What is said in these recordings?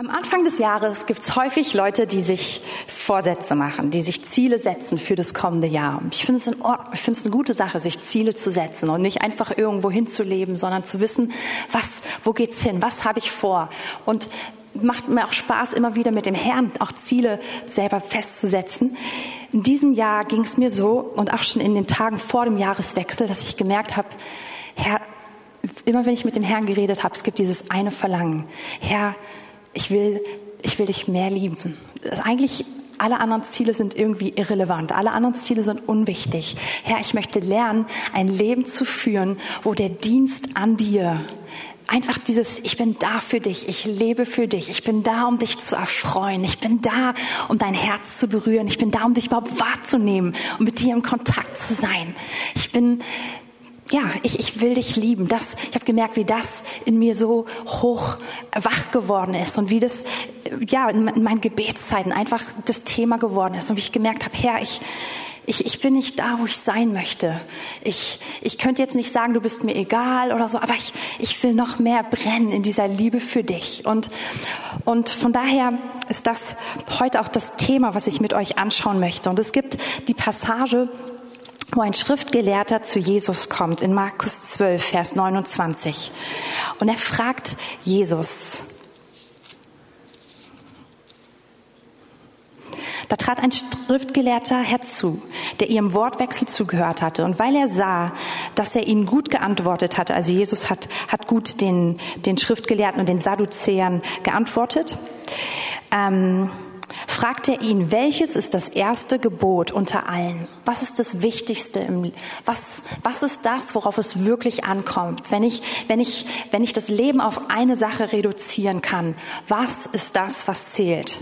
Am Anfang des Jahres gibt es häufig Leute, die sich Vorsätze machen, die sich Ziele setzen für das kommende Jahr. Ich finde es, ich finde es eine gute Sache, sich Ziele zu setzen und nicht einfach irgendwo hinzuleben, sondern zu wissen, was, wo geht's hin, was habe ich vor. Und macht mir auch Spaß, immer wieder mit dem Herrn auch Ziele selber festzusetzen. In diesem Jahr ging es mir so und auch schon in den Tagen vor dem Jahreswechsel, dass ich gemerkt habe, Herr, immer wenn ich mit dem Herrn geredet habe, es gibt dieses eine Verlangen. Herr, ich will, ich will dich mehr lieben. Eigentlich alle anderen Ziele sind irgendwie irrelevant. Alle anderen Ziele sind unwichtig. Herr, ich möchte lernen, ein Leben zu führen, wo der Dienst an dir einfach dieses, ich bin da für dich, ich lebe für dich, ich bin da, um dich zu erfreuen, ich bin da, um dein Herz zu berühren, ich bin da, um dich überhaupt wahrzunehmen, um mit dir im Kontakt zu sein. Ich bin ja, ich, ich will dich lieben. Das, ich habe gemerkt, wie das in mir so hoch wach geworden ist und wie das ja in meinen Gebetszeiten einfach das Thema geworden ist und wie ich gemerkt habe, Herr, ich ich, ich bin nicht da, wo ich sein möchte. Ich, ich könnte jetzt nicht sagen, du bist mir egal oder so, aber ich, ich will noch mehr brennen in dieser Liebe für dich. Und, und von daher ist das heute auch das Thema, was ich mit euch anschauen möchte. Und es gibt die Passage, wo ein Schriftgelehrter zu Jesus kommt in Markus 12, Vers 29. Und er fragt Jesus, Da trat ein Schriftgelehrter herzu, der ihrem Wortwechsel zugehört hatte. Und weil er sah, dass er ihnen gut geantwortet hatte, also Jesus hat, hat gut den, den Schriftgelehrten und den Sadduzäern geantwortet, ähm, fragt er ihn, welches ist das erste Gebot unter allen? Was ist das Wichtigste im, was, was ist das, worauf es wirklich ankommt? Wenn ich, wenn ich, wenn ich das Leben auf eine Sache reduzieren kann, was ist das, was zählt?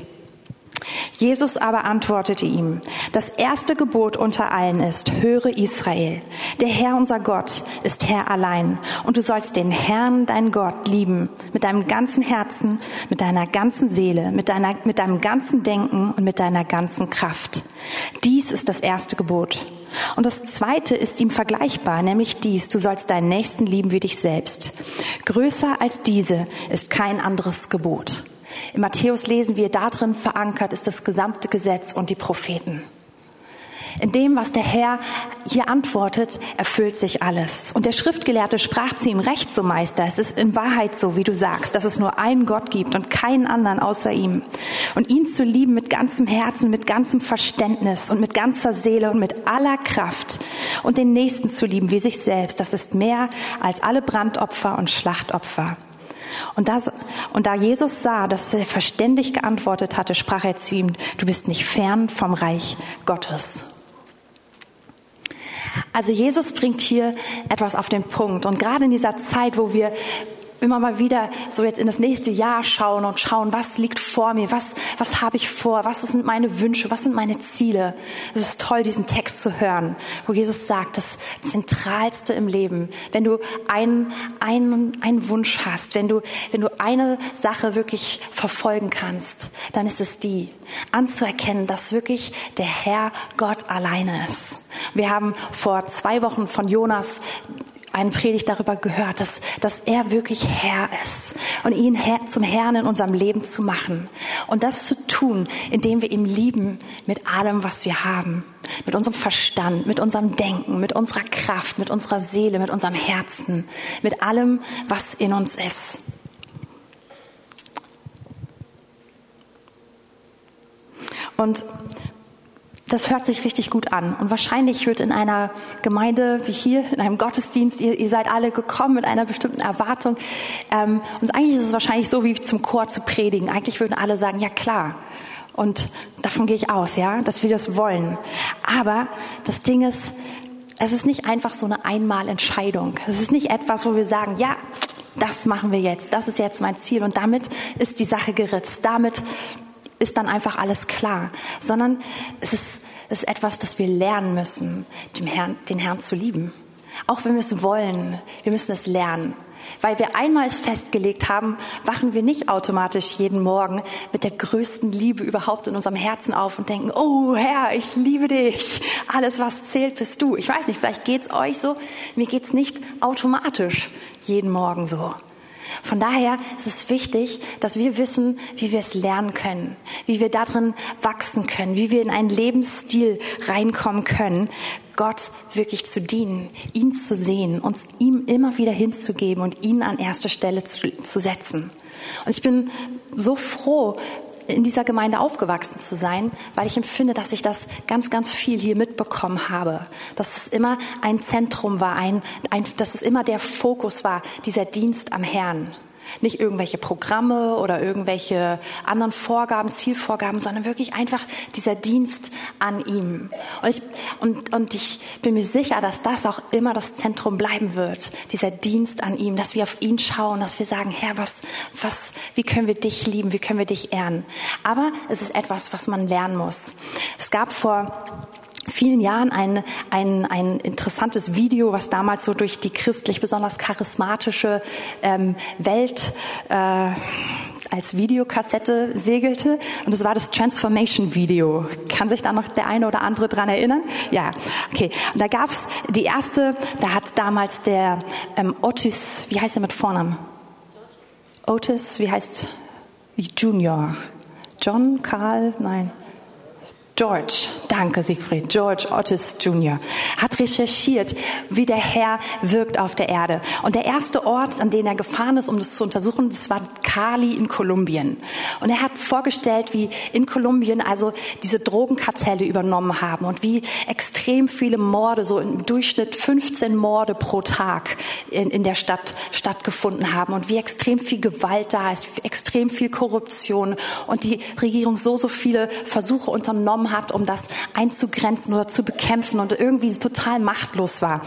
Jesus aber antwortete ihm, das erste Gebot unter allen ist, höre Israel, der Herr unser Gott ist Herr allein und du sollst den Herrn, dein Gott, lieben mit deinem ganzen Herzen, mit deiner ganzen Seele, mit, deiner, mit deinem ganzen Denken und mit deiner ganzen Kraft. Dies ist das erste Gebot. Und das zweite ist ihm vergleichbar, nämlich dies, du sollst deinen Nächsten lieben wie dich selbst. Größer als diese ist kein anderes Gebot. In Matthäus lesen wir, darin verankert ist das gesamte Gesetz und die Propheten. In dem, was der Herr hier antwortet, erfüllt sich alles. Und der Schriftgelehrte sprach zu ihm, Recht so Meister, es ist in Wahrheit so, wie du sagst, dass es nur einen Gott gibt und keinen anderen außer ihm. Und ihn zu lieben mit ganzem Herzen, mit ganzem Verständnis und mit ganzer Seele und mit aller Kraft. Und den Nächsten zu lieben wie sich selbst, das ist mehr als alle Brandopfer und Schlachtopfer. Und, das, und da Jesus sah, dass er verständig geantwortet hatte, sprach er zu ihm, du bist nicht fern vom Reich Gottes. Also Jesus bringt hier etwas auf den Punkt. Und gerade in dieser Zeit, wo wir immer mal wieder so jetzt in das nächste Jahr schauen und schauen, was liegt vor mir, was, was habe ich vor, was sind meine Wünsche, was sind meine Ziele. Es ist toll, diesen Text zu hören, wo Jesus sagt, das Zentralste im Leben, wenn du einen, einen, einen Wunsch hast, wenn du, wenn du eine Sache wirklich verfolgen kannst, dann ist es die, anzuerkennen, dass wirklich der Herr Gott alleine ist. Wir haben vor zwei Wochen von Jonas eine Predigt darüber gehört, dass, dass er wirklich Herr ist und ihn Herr, zum Herrn in unserem Leben zu machen. Und das zu tun, indem wir ihn lieben mit allem, was wir haben. Mit unserem Verstand, mit unserem Denken, mit unserer Kraft, mit unserer Seele, mit unserem Herzen, mit allem, was in uns ist. Und das hört sich richtig gut an. Und wahrscheinlich wird in einer Gemeinde wie hier, in einem Gottesdienst, ihr, ihr seid alle gekommen mit einer bestimmten Erwartung. Ähm, und eigentlich ist es wahrscheinlich so, wie zum Chor zu predigen. Eigentlich würden alle sagen, ja klar. Und davon gehe ich aus, ja, dass wir das wollen. Aber das Ding ist, es ist nicht einfach so eine Einmalentscheidung. Es ist nicht etwas, wo wir sagen, ja, das machen wir jetzt. Das ist jetzt mein Ziel. Und damit ist die Sache geritzt. Damit ist dann einfach alles klar, sondern es ist, es ist etwas, das wir lernen müssen, dem Herrn, den Herrn zu lieben. Auch wenn wir es wollen, wir müssen es lernen. Weil wir einmal es festgelegt haben, wachen wir nicht automatisch jeden Morgen mit der größten Liebe überhaupt in unserem Herzen auf und denken, oh Herr, ich liebe dich. Alles, was zählt, bist du. Ich weiß nicht, vielleicht geht's euch so. Mir geht's nicht automatisch jeden Morgen so. Von daher ist es wichtig, dass wir wissen, wie wir es lernen können, wie wir darin wachsen können, wie wir in einen Lebensstil reinkommen können, Gott wirklich zu dienen, ihn zu sehen, uns ihm immer wieder hinzugeben und ihn an erste Stelle zu, zu setzen. Und ich bin so froh, in dieser Gemeinde aufgewachsen zu sein, weil ich empfinde, dass ich das ganz, ganz viel hier mitbekommen habe. Dass es immer ein Zentrum war, ein, ein, dass es immer der Fokus war, dieser Dienst am Herrn. Nicht irgendwelche Programme oder irgendwelche anderen Vorgaben, Zielvorgaben, sondern wirklich einfach dieser Dienst an ihm. Und ich, und, und ich bin mir sicher, dass das auch immer das Zentrum bleiben wird, dieser Dienst an ihm, dass wir auf ihn schauen, dass wir sagen, Herr, was, was, wie können wir dich lieben, wie können wir dich ehren? Aber es ist etwas, was man lernen muss. Es gab vor vielen Jahren ein, ein, ein interessantes Video, was damals so durch die christlich besonders charismatische ähm, Welt äh, als Videokassette segelte und es war das Transformation Video. Kann sich da noch der eine oder andere dran erinnern? Ja, okay. Und da gab's die erste, da hat damals der ähm, Otis, wie heißt er mit Vornamen? Otis, wie heißt Junior? John, Karl, nein. George, danke Siegfried, George Otis Jr. hat recherchiert, wie der Herr wirkt auf der Erde. Und der erste Ort, an den er gefahren ist, um das zu untersuchen, das war Cali in Kolumbien. Und er hat vorgestellt, wie in Kolumbien also diese Drogenkartelle übernommen haben und wie extrem viele Morde, so im Durchschnitt 15 Morde pro Tag in, in der Stadt stattgefunden haben und wie extrem viel Gewalt da ist, extrem viel Korruption und die Regierung so, so viele Versuche unternommen hat, um das einzugrenzen oder zu bekämpfen und irgendwie total machtlos war.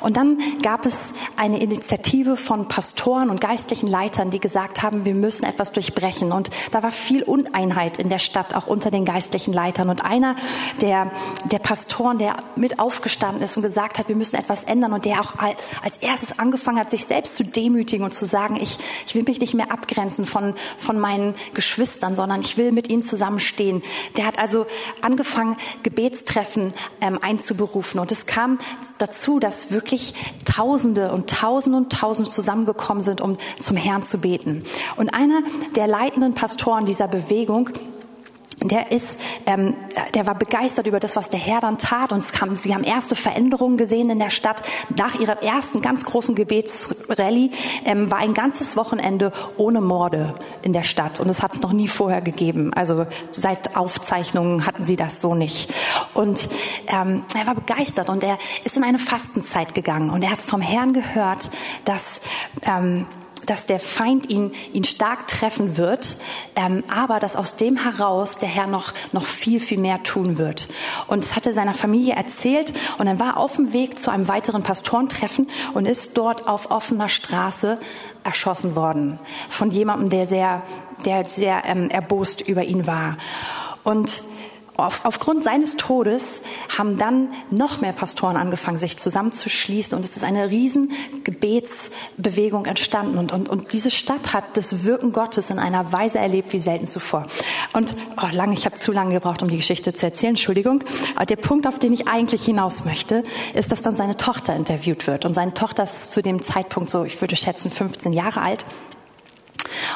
Und dann gab es eine Initiative von Pastoren und geistlichen Leitern, die gesagt haben, wir müssen etwas durchbrechen. Und da war viel Uneinheit in der Stadt, auch unter den geistlichen Leitern. Und einer der, der Pastoren, der mit aufgestanden ist und gesagt hat, wir müssen etwas ändern und der auch als erstes angefangen hat, sich selbst zu demütigen und zu sagen, ich, ich will mich nicht mehr abgrenzen von, von meinen Geschwistern, sondern ich will mit ihnen zusammenstehen. Der hat also angefangen, Gebetstreffen ähm, einzuberufen. Und es kam dazu, dass wirklich Tausende und Tausende und Tausende zusammengekommen sind, um zum Herrn zu beten. Und einer der leitenden Pastoren dieser Bewegung, der ist, ähm, der war begeistert über das, was der Herr dann tat. Und es kam, sie haben erste Veränderungen gesehen in der Stadt. Nach ihrer ersten ganz großen Gebetsrallye ähm, war ein ganzes Wochenende ohne Morde in der Stadt. Und es hat es noch nie vorher gegeben. Also seit Aufzeichnungen hatten sie das so nicht. Und ähm, er war begeistert und er ist in eine Fastenzeit gegangen. Und er hat vom Herrn gehört, dass ähm, dass der Feind ihn, ihn stark treffen wird, ähm, aber dass aus dem heraus der Herr noch, noch viel, viel mehr tun wird. Und es hatte seiner Familie erzählt und dann war auf dem Weg zu einem weiteren Pastorentreffen und ist dort auf offener Straße erschossen worden von jemandem, der sehr, der sehr ähm, erbost über ihn war. Und auf, aufgrund seines Todes haben dann noch mehr Pastoren angefangen, sich zusammenzuschließen. Und es ist eine riesen Gebetsbewegung entstanden. Und, und, und diese Stadt hat das Wirken Gottes in einer Weise erlebt wie selten zuvor. Und oh, lange, ich habe zu lange gebraucht, um die Geschichte zu erzählen, Entschuldigung. Aber der Punkt, auf den ich eigentlich hinaus möchte, ist, dass dann seine Tochter interviewt wird. Und seine Tochter ist zu dem Zeitpunkt so, ich würde schätzen, 15 Jahre alt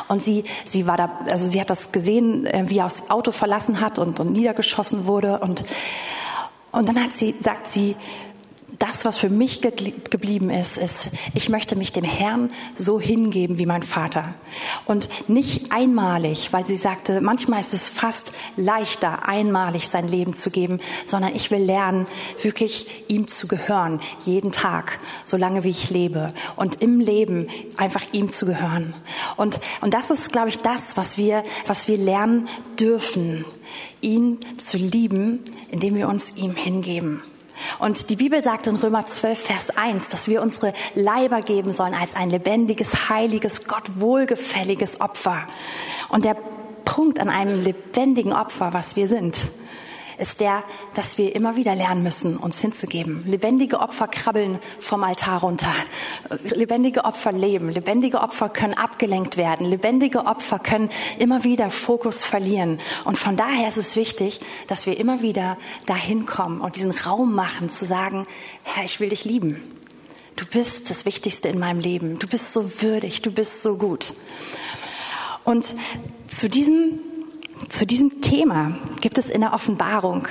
und sie, sie war da, also sie hat das gesehen, äh, wie er das Auto verlassen hat und, und niedergeschossen wurde. Und, und dann hat sie, sagt sie, das, was für mich geblieben ist, ist, ich möchte mich dem Herrn so hingeben wie mein Vater. Und nicht einmalig, weil sie sagte, manchmal ist es fast leichter, einmalig sein Leben zu geben, sondern ich will lernen, wirklich ihm zu gehören, jeden Tag, solange wie ich lebe. Und im Leben einfach ihm zu gehören. Und, und das ist, glaube ich, das, was wir, was wir lernen dürfen, ihn zu lieben, indem wir uns ihm hingeben. Und die Bibel sagt in Römer 12, Vers 1, dass wir unsere Leiber geben sollen als ein lebendiges, heiliges, Gott wohlgefälliges Opfer. Und der Punkt an einem lebendigen Opfer, was wir sind, ist der, dass wir immer wieder lernen müssen, uns hinzugeben. Lebendige Opfer krabbeln vom Altar runter. Lebendige Opfer leben. Lebendige Opfer können abgelenkt werden. Lebendige Opfer können immer wieder Fokus verlieren. Und von daher ist es wichtig, dass wir immer wieder dahin kommen und diesen Raum machen, zu sagen, Herr, ich will dich lieben. du bist das Wichtigste in meinem Leben. Du bist so würdig, du bist so gut. Und zu diesem, zu diesem Thema gibt es in der Offenbarung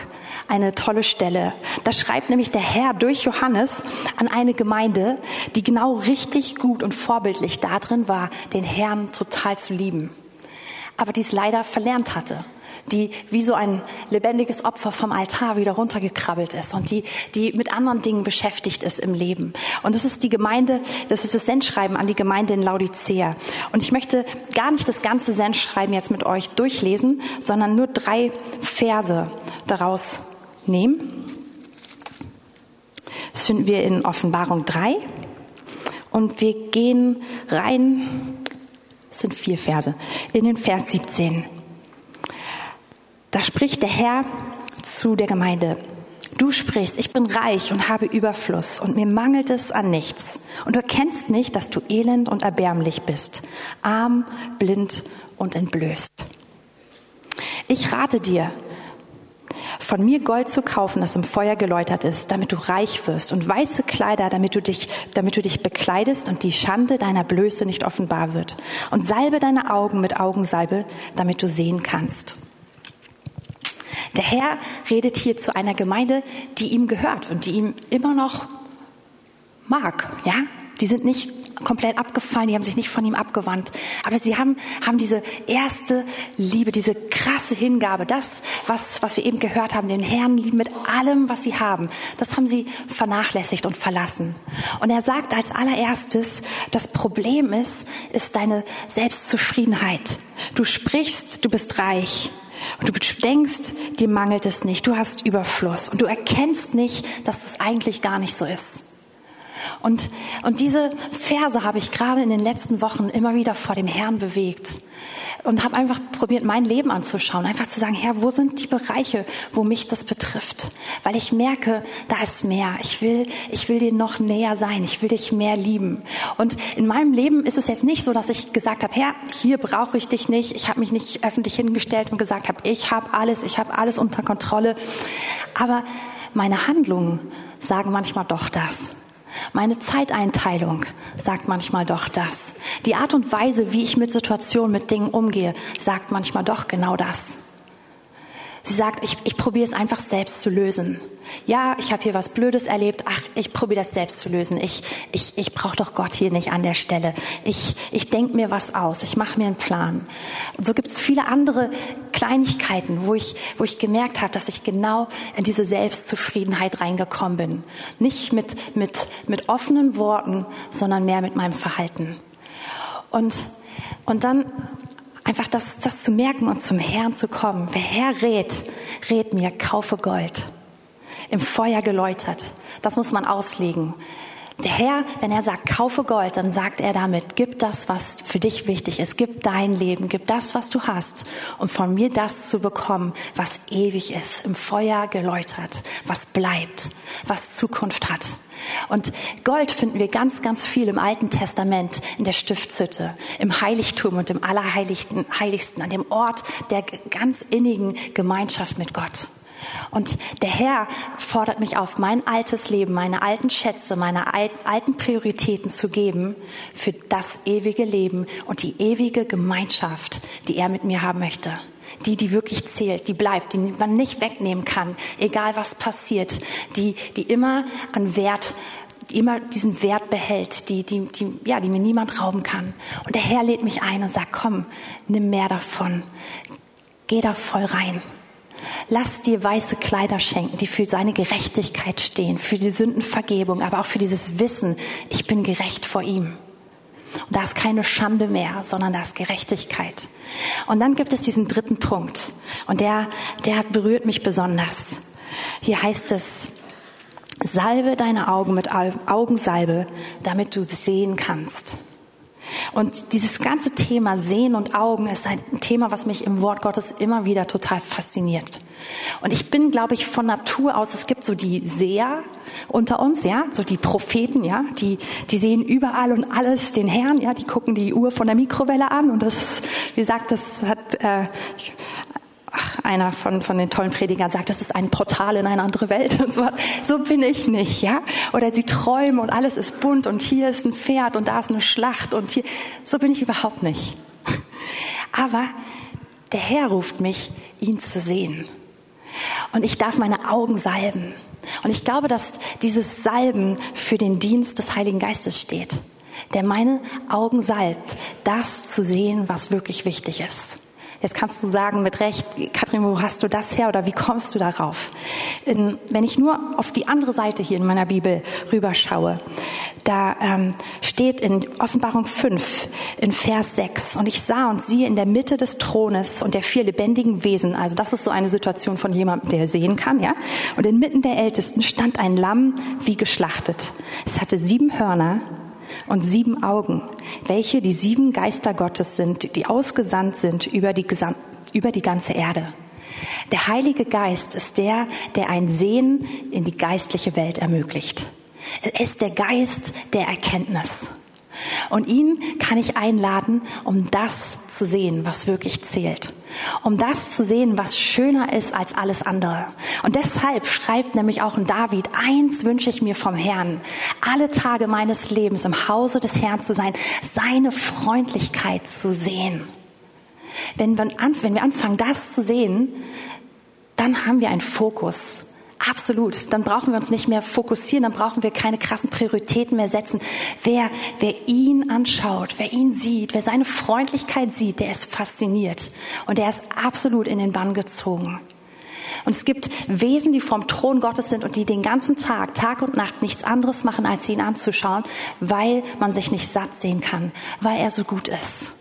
eine tolle Stelle. Da schreibt nämlich der Herr durch Johannes an eine Gemeinde, die genau richtig gut und vorbildlich darin war, den Herrn total zu lieben. Aber dies leider verlernt hatte die wie so ein lebendiges Opfer vom Altar wieder runtergekrabbelt ist und die, die mit anderen Dingen beschäftigt ist im Leben. Und das ist die Gemeinde, das ist das Sendschreiben an die Gemeinde in Laodicea. Und ich möchte gar nicht das ganze Sendschreiben jetzt mit euch durchlesen, sondern nur drei Verse daraus nehmen. Das finden wir in Offenbarung 3. Und wir gehen rein, es sind vier Verse, in den Vers 17. Da spricht der Herr zu der Gemeinde. Du sprichst, ich bin reich und habe Überfluss und mir mangelt es an nichts. Und du erkennst nicht, dass du elend und erbärmlich bist, arm, blind und entblößt. Ich rate dir, von mir Gold zu kaufen, das im Feuer geläutert ist, damit du reich wirst und weiße Kleider, damit du dich, damit du dich bekleidest und die Schande deiner Blöße nicht offenbar wird. Und salbe deine Augen mit Augensalbe, damit du sehen kannst. Der Herr redet hier zu einer Gemeinde, die ihm gehört und die ihm immer noch mag, ja? Die sind nicht komplett abgefallen, die haben sich nicht von ihm abgewandt, aber sie haben, haben diese erste Liebe, diese krasse Hingabe, das, was, was wir eben gehört haben, den Herrn lieben mit allem, was sie haben, das haben sie vernachlässigt und verlassen. Und er sagt als allererstes, das Problem ist, ist deine Selbstzufriedenheit. Du sprichst, du bist reich, und du denkst, dir mangelt es nicht, du hast Überfluss und du erkennst nicht, dass es eigentlich gar nicht so ist. Und, und diese Verse habe ich gerade in den letzten Wochen immer wieder vor dem Herrn bewegt und habe einfach probiert, mein Leben anzuschauen, einfach zu sagen, Herr, wo sind die Bereiche, wo mich das betrifft? Weil ich merke, da ist mehr. Ich will, ich will dir noch näher sein. Ich will dich mehr lieben. Und in meinem Leben ist es jetzt nicht so, dass ich gesagt habe, Herr, hier brauche ich dich nicht. Ich habe mich nicht öffentlich hingestellt und gesagt habe, ich habe alles, ich habe alles unter Kontrolle. Aber meine Handlungen sagen manchmal doch das. Meine Zeiteinteilung sagt manchmal doch das. Die Art und Weise, wie ich mit Situationen, mit Dingen umgehe, sagt manchmal doch genau das. Sie sagt, ich, ich probiere es einfach selbst zu lösen. Ja, ich habe hier was Blödes erlebt. Ach, ich probiere das selbst zu lösen. Ich, ich, ich brauche doch Gott hier nicht an der Stelle. Ich, ich denke mir was aus. Ich mache mir einen Plan. Und so gibt es viele andere Kleinigkeiten, wo ich, wo ich gemerkt habe, dass ich genau in diese Selbstzufriedenheit reingekommen bin. Nicht mit, mit, mit offenen Worten, sondern mehr mit meinem Verhalten. Und, und dann Einfach das, das zu merken und zum Herrn zu kommen. Wer Herr rät, rät mir, kaufe Gold. Im Feuer geläutert. Das muss man auslegen. Der Herr, wenn er sagt, kaufe Gold, dann sagt er damit, gib das, was für dich wichtig ist, gib dein Leben, gib das, was du hast, um von mir das zu bekommen, was ewig ist, im Feuer geläutert, was bleibt, was Zukunft hat. Und Gold finden wir ganz, ganz viel im Alten Testament, in der Stiftshütte, im Heiligtum und im Allerheiligsten, Heiligsten, an dem Ort der ganz innigen Gemeinschaft mit Gott. Und der Herr fordert mich auf, mein altes Leben, meine alten Schätze, meine alten Prioritäten zu geben für das ewige Leben und die ewige Gemeinschaft, die er mit mir haben möchte die, die wirklich zählt, die bleibt, die man nicht wegnehmen kann, egal was passiert, die, die immer an Wert die immer diesen Wert behält, die, die, die, ja, die mir niemand rauben kann. Und der Herr lädt mich ein und sagt, komm, nimm mehr davon. Geh da voll rein. Lass dir weiße Kleider schenken, die für seine Gerechtigkeit stehen, für die Sündenvergebung, aber auch für dieses Wissen, ich bin gerecht vor ihm. Und da ist keine Schande mehr, sondern da ist Gerechtigkeit. Und dann gibt es diesen dritten Punkt. Und der, der berührt mich besonders. Hier heißt es, salbe deine Augen mit Augensalbe, damit du sehen kannst. Und dieses ganze Thema Sehen und Augen ist ein Thema, was mich im Wort Gottes immer wieder total fasziniert. Und ich bin, glaube ich, von Natur aus, es gibt so die Seher unter uns, ja, so die Propheten, ja, die, die sehen überall und alles den Herrn, ja, die gucken die Uhr von der Mikrowelle an und das, wie gesagt, das hat, äh, einer von, von den tollen Predigern sagt, das ist ein Portal in eine andere Welt und sowas. So bin ich nicht, ja? Oder sie träumen und alles ist bunt und hier ist ein Pferd und da ist eine Schlacht und hier. So bin ich überhaupt nicht. Aber der Herr ruft mich, ihn zu sehen. Und ich darf meine Augen salben. Und ich glaube, dass dieses Salben für den Dienst des Heiligen Geistes steht, der meine Augen salbt, das zu sehen, was wirklich wichtig ist. Jetzt kannst du sagen mit Recht, Katrin, wo hast du das her oder wie kommst du darauf? wenn ich nur auf die andere Seite hier in meiner Bibel rüberschaue, da ähm, steht in Offenbarung 5 in Vers 6, und ich sah und siehe in der Mitte des Thrones und der vier lebendigen Wesen, also das ist so eine Situation von jemandem, der sehen kann, ja, und inmitten der Ältesten stand ein Lamm wie geschlachtet. Es hatte sieben Hörner und sieben Augen, welche die sieben Geister Gottes sind, die ausgesandt sind über die, über die ganze Erde. Der Heilige Geist ist der, der ein Sehen in die geistliche Welt ermöglicht. Er ist der Geist der Erkenntnis. Und ihn kann ich einladen, um das zu sehen, was wirklich zählt. Um das zu sehen, was schöner ist als alles andere. Und deshalb schreibt nämlich auch ein David, eins wünsche ich mir vom Herrn, alle Tage meines Lebens im Hause des Herrn zu sein, seine Freundlichkeit zu sehen. Wenn wir, anfangen, das zu sehen, dann haben wir einen Fokus. Absolut. Dann brauchen wir uns nicht mehr fokussieren, dann brauchen wir keine krassen Prioritäten mehr setzen. Wer, wer ihn anschaut, wer ihn sieht, wer seine Freundlichkeit sieht, der ist fasziniert und der ist absolut in den Bann gezogen. Und es gibt Wesen, die vom Thron Gottes sind und die den ganzen Tag, Tag und Nacht nichts anderes machen, als ihn anzuschauen, weil man sich nicht satt sehen kann, weil er so gut ist.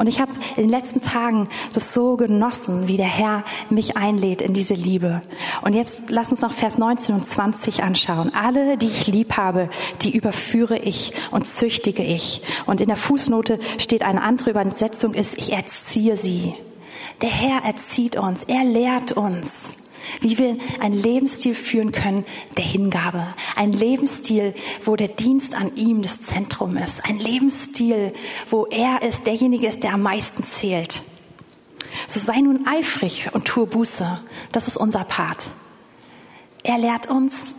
Und ich habe in den letzten Tagen das so genossen, wie der Herr mich einlädt in diese Liebe. Und jetzt lass uns noch Vers 19 und 20 anschauen. Alle, die ich lieb habe, die überführe ich und züchtige ich. Und in der Fußnote steht eine andere Übersetzung ist, ich erziehe sie. Der Herr erzieht uns, er lehrt uns wie wir einen Lebensstil führen können der Hingabe. Ein Lebensstil, wo der Dienst an ihm das Zentrum ist. Ein Lebensstil, wo er ist, derjenige ist, der am meisten zählt. So sei nun eifrig und tue Buße. Das ist unser Part. Er lehrt uns,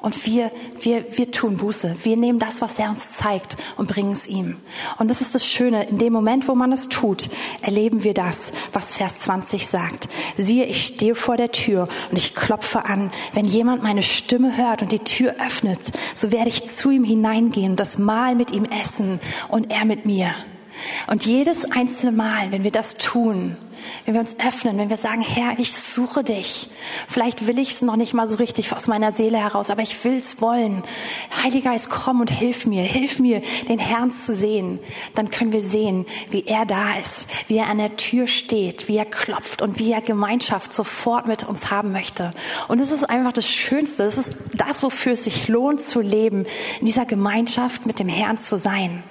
und wir, wir, wir tun Buße. Wir nehmen das, was er uns zeigt und bringen es ihm. Und das ist das Schöne. In dem Moment, wo man es tut, erleben wir das, was Vers 20 sagt. Siehe, ich stehe vor der Tür und ich klopfe an. Wenn jemand meine Stimme hört und die Tür öffnet, so werde ich zu ihm hineingehen, das Mahl mit ihm essen und er mit mir. Und jedes einzelne Mal, wenn wir das tun, wenn wir uns öffnen, wenn wir sagen, Herr, ich suche dich. Vielleicht will ich es noch nicht mal so richtig aus meiner Seele heraus, aber ich will es wollen. Heiliger Geist, komm und hilf mir, hilf mir, den Herrn zu sehen. Dann können wir sehen, wie er da ist, wie er an der Tür steht, wie er klopft und wie er Gemeinschaft sofort mit uns haben möchte. Und es ist einfach das Schönste. Das ist das, wofür es sich lohnt zu leben, in dieser Gemeinschaft mit dem Herrn zu sein.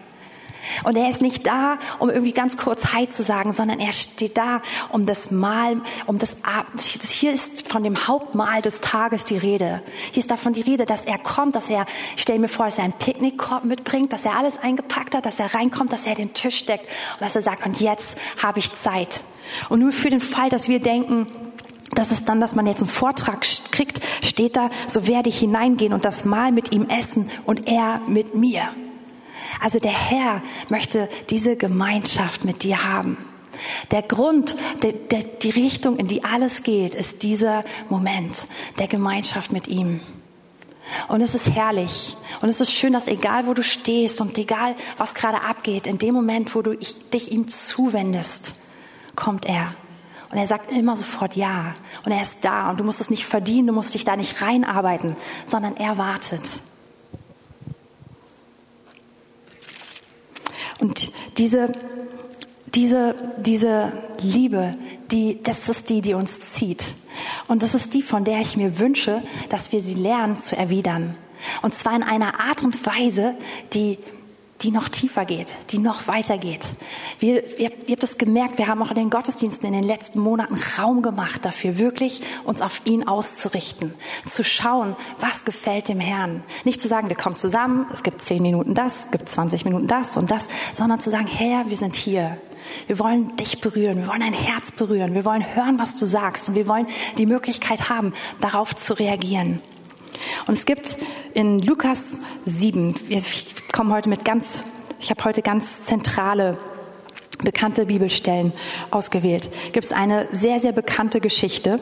Und er ist nicht da, um irgendwie ganz kurz Hi zu sagen, sondern er steht da, um das Mahl, um das Abend. Hier ist von dem Hauptmahl des Tages die Rede. Hier ist davon die Rede, dass er kommt, dass er, ich stelle mir vor, dass er einen Picknickkorb mitbringt, dass er alles eingepackt hat, dass er reinkommt, dass er den Tisch deckt und dass er sagt, und jetzt habe ich Zeit. Und nur für den Fall, dass wir denken, dass es dann, dass man jetzt einen Vortrag kriegt, steht da, so werde ich hineingehen und das Mahl mit ihm essen und er mit mir. Also der Herr möchte diese Gemeinschaft mit dir haben. Der Grund, die, die, Richtung, in die alles geht, ist dieser Moment der Gemeinschaft mit ihm. Und es ist herrlich. Und es ist schön, dass egal wo du stehst und egal was gerade abgeht, in dem Moment, wo du dich ihm zuwendest, kommt er. Und er sagt immer sofort Ja. Und er ist da. Und du musst es nicht verdienen, du musst dich da nicht reinarbeiten, sondern er wartet. Und diese, diese, diese Liebe, die, das ist die, die uns zieht. Und das ist die, von der ich mir wünsche, dass wir sie lernen zu erwidern. Und zwar in einer Art und Weise, die, die noch tiefer geht, die noch weiter geht. Wir, ihr, ihr habt es gemerkt, wir haben auch in den Gottesdiensten in den letzten Monaten Raum gemacht dafür, wirklich uns auf ihn auszurichten, zu schauen, was gefällt dem Herrn. Nicht zu sagen, wir kommen zusammen, es gibt zehn Minuten das, es gibt 20 Minuten das und das, sondern zu sagen, Herr, wir sind hier. Wir wollen dich berühren, wir wollen dein Herz berühren, wir wollen hören, was du sagst und wir wollen die Möglichkeit haben, darauf zu reagieren. Und es gibt in Lukas 7, wir kommen heute mit ganz, ich habe heute ganz zentrale bekannte Bibelstellen ausgewählt. Gibt es eine sehr, sehr bekannte Geschichte,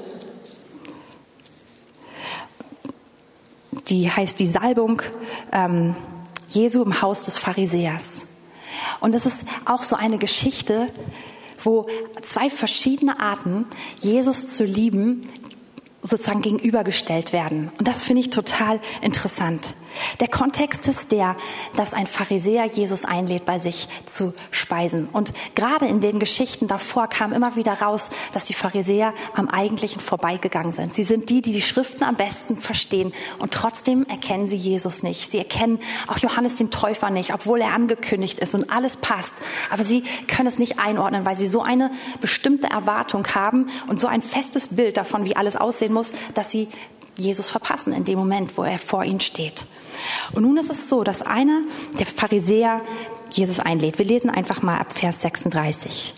die heißt die Salbung ähm, Jesu im Haus des Pharisäers. Und es ist auch so eine Geschichte, wo zwei verschiedene Arten, Jesus zu lieben, sozusagen gegenübergestellt werden. Und das finde ich total interessant. Der Kontext ist der, dass ein Pharisäer Jesus einlädt, bei sich zu speisen. Und gerade in den Geschichten davor kam immer wieder raus, dass die Pharisäer am Eigentlichen vorbeigegangen sind. Sie sind die, die die Schriften am besten verstehen. Und trotzdem erkennen sie Jesus nicht. Sie erkennen auch Johannes den Täufer nicht, obwohl er angekündigt ist und alles passt. Aber sie können es nicht einordnen, weil sie so eine bestimmte Erwartung haben und so ein festes Bild davon, wie alles aussehen muss, dass sie Jesus verpassen in dem Moment, wo er vor ihnen steht. Und nun ist es so, dass einer der Pharisäer Jesus einlädt. Wir lesen einfach mal ab Vers 36.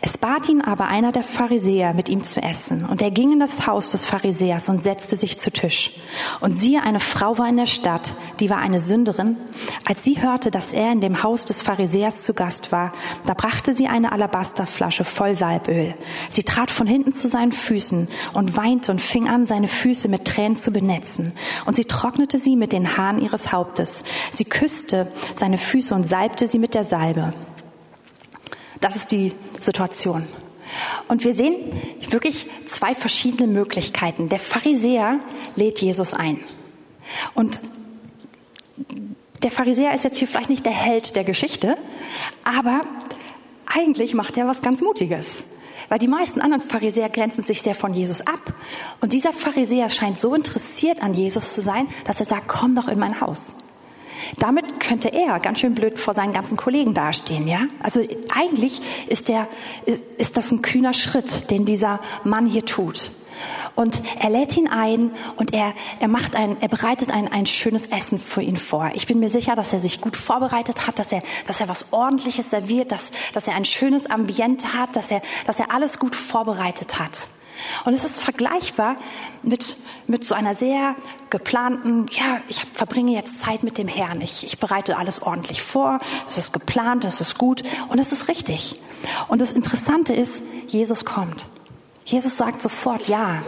Es bat ihn aber einer der Pharisäer, mit ihm zu essen. Und er ging in das Haus des Pharisäers und setzte sich zu Tisch. Und siehe, eine Frau war in der Stadt, die war eine Sünderin. Als sie hörte, dass er in dem Haus des Pharisäers zu Gast war, da brachte sie eine Alabasterflasche voll Salböl. Sie trat von hinten zu seinen Füßen und weinte und fing an, seine Füße mit Tränen zu benetzen. Und sie trocknete sie mit den Haaren ihres Hauptes. Sie küsste seine Füße und salbte sie mit der Salbe. Das ist die Situation. Und wir sehen wirklich zwei verschiedene Möglichkeiten. Der Pharisäer lädt Jesus ein. Und der Pharisäer ist jetzt hier vielleicht nicht der Held der Geschichte, aber eigentlich macht er was ganz Mutiges. Weil die meisten anderen Pharisäer grenzen sich sehr von Jesus ab. Und dieser Pharisäer scheint so interessiert an Jesus zu sein, dass er sagt, komm doch in mein Haus. Damit könnte er ganz schön blöd vor seinen ganzen Kollegen dastehen, ja? Also eigentlich ist der, ist, ist das ein kühner Schritt, den dieser Mann hier tut. Und er lädt ihn ein und er, er macht ein, er bereitet ein, ein schönes Essen für ihn vor. Ich bin mir sicher, dass er sich gut vorbereitet hat, dass er, dass er was Ordentliches serviert, dass, dass er ein schönes Ambiente hat, dass er, dass er alles gut vorbereitet hat. Und es ist vergleichbar mit, mit so einer sehr geplanten, ja, ich verbringe jetzt Zeit mit dem Herrn. Ich, ich bereite alles ordentlich vor. Es ist geplant, es ist gut und es ist richtig. Und das Interessante ist, Jesus kommt. Jesus sagt sofort Ja.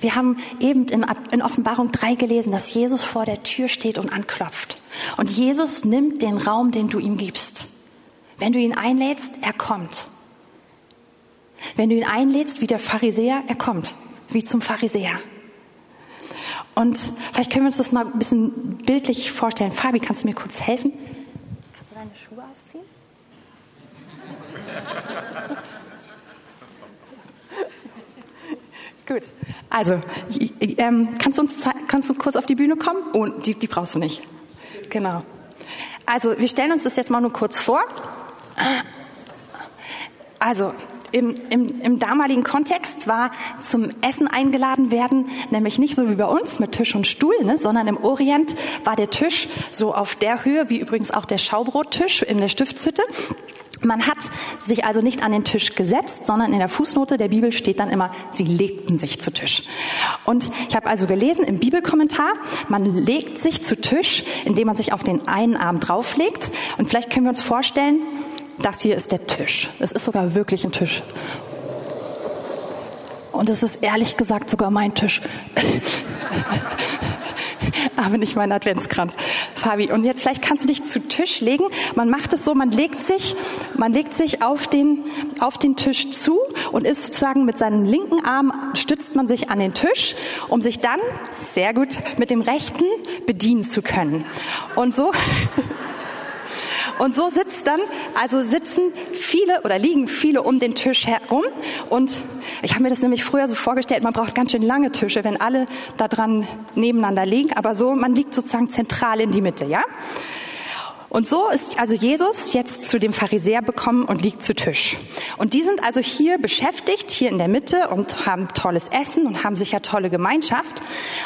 Wir haben eben in, in Offenbarung 3 gelesen, dass Jesus vor der Tür steht und anklopft. Und Jesus nimmt den Raum, den du ihm gibst. Wenn du ihn einlädst, er kommt. Wenn du ihn einlädst, wie der Pharisäer, er kommt, wie zum Pharisäer. Und vielleicht können wir uns das mal ein bisschen bildlich vorstellen. Fabi, kannst du mir kurz helfen? Kannst du deine Schuhe ausziehen? Gut. Also, ähm, kannst, du uns, kannst du kurz auf die Bühne kommen? Oh, die, die brauchst du nicht. Genau. Also, wir stellen uns das jetzt mal nur kurz vor. Also, im, im, im damaligen Kontext war zum Essen eingeladen werden, nämlich nicht so wie bei uns mit Tisch und Stuhl, ne, sondern im Orient war der Tisch so auf der Höhe, wie übrigens auch der Schaubrottisch in der Stiftshütte. Man hat sich also nicht an den Tisch gesetzt, sondern in der Fußnote der Bibel steht dann immer, sie legten sich zu Tisch. Und ich habe also gelesen im Bibelkommentar, man legt sich zu Tisch, indem man sich auf den einen Arm drauflegt. Und vielleicht können wir uns vorstellen, das hier ist der Tisch. Es ist sogar wirklich ein Tisch. Und es ist ehrlich gesagt sogar mein Tisch. Aber nicht mein Adventskranz. Fabi, und jetzt vielleicht kannst du dich zu Tisch legen. Man macht es so, man legt sich, man legt sich auf den, auf den Tisch zu und ist sozusagen mit seinem linken Arm stützt man sich an den Tisch, um sich dann, sehr gut, mit dem rechten bedienen zu können. Und so, Und so sitzt dann, also sitzen viele oder liegen viele um den Tisch herum. Und ich habe mir das nämlich früher so vorgestellt, man braucht ganz schön lange Tische, wenn alle da dran nebeneinander liegen. Aber so, man liegt sozusagen zentral in die Mitte, ja? Und so ist also Jesus jetzt zu dem Pharisäer bekommen und liegt zu Tisch. Und die sind also hier beschäftigt, hier in der Mitte und haben tolles Essen und haben sicher tolle Gemeinschaft.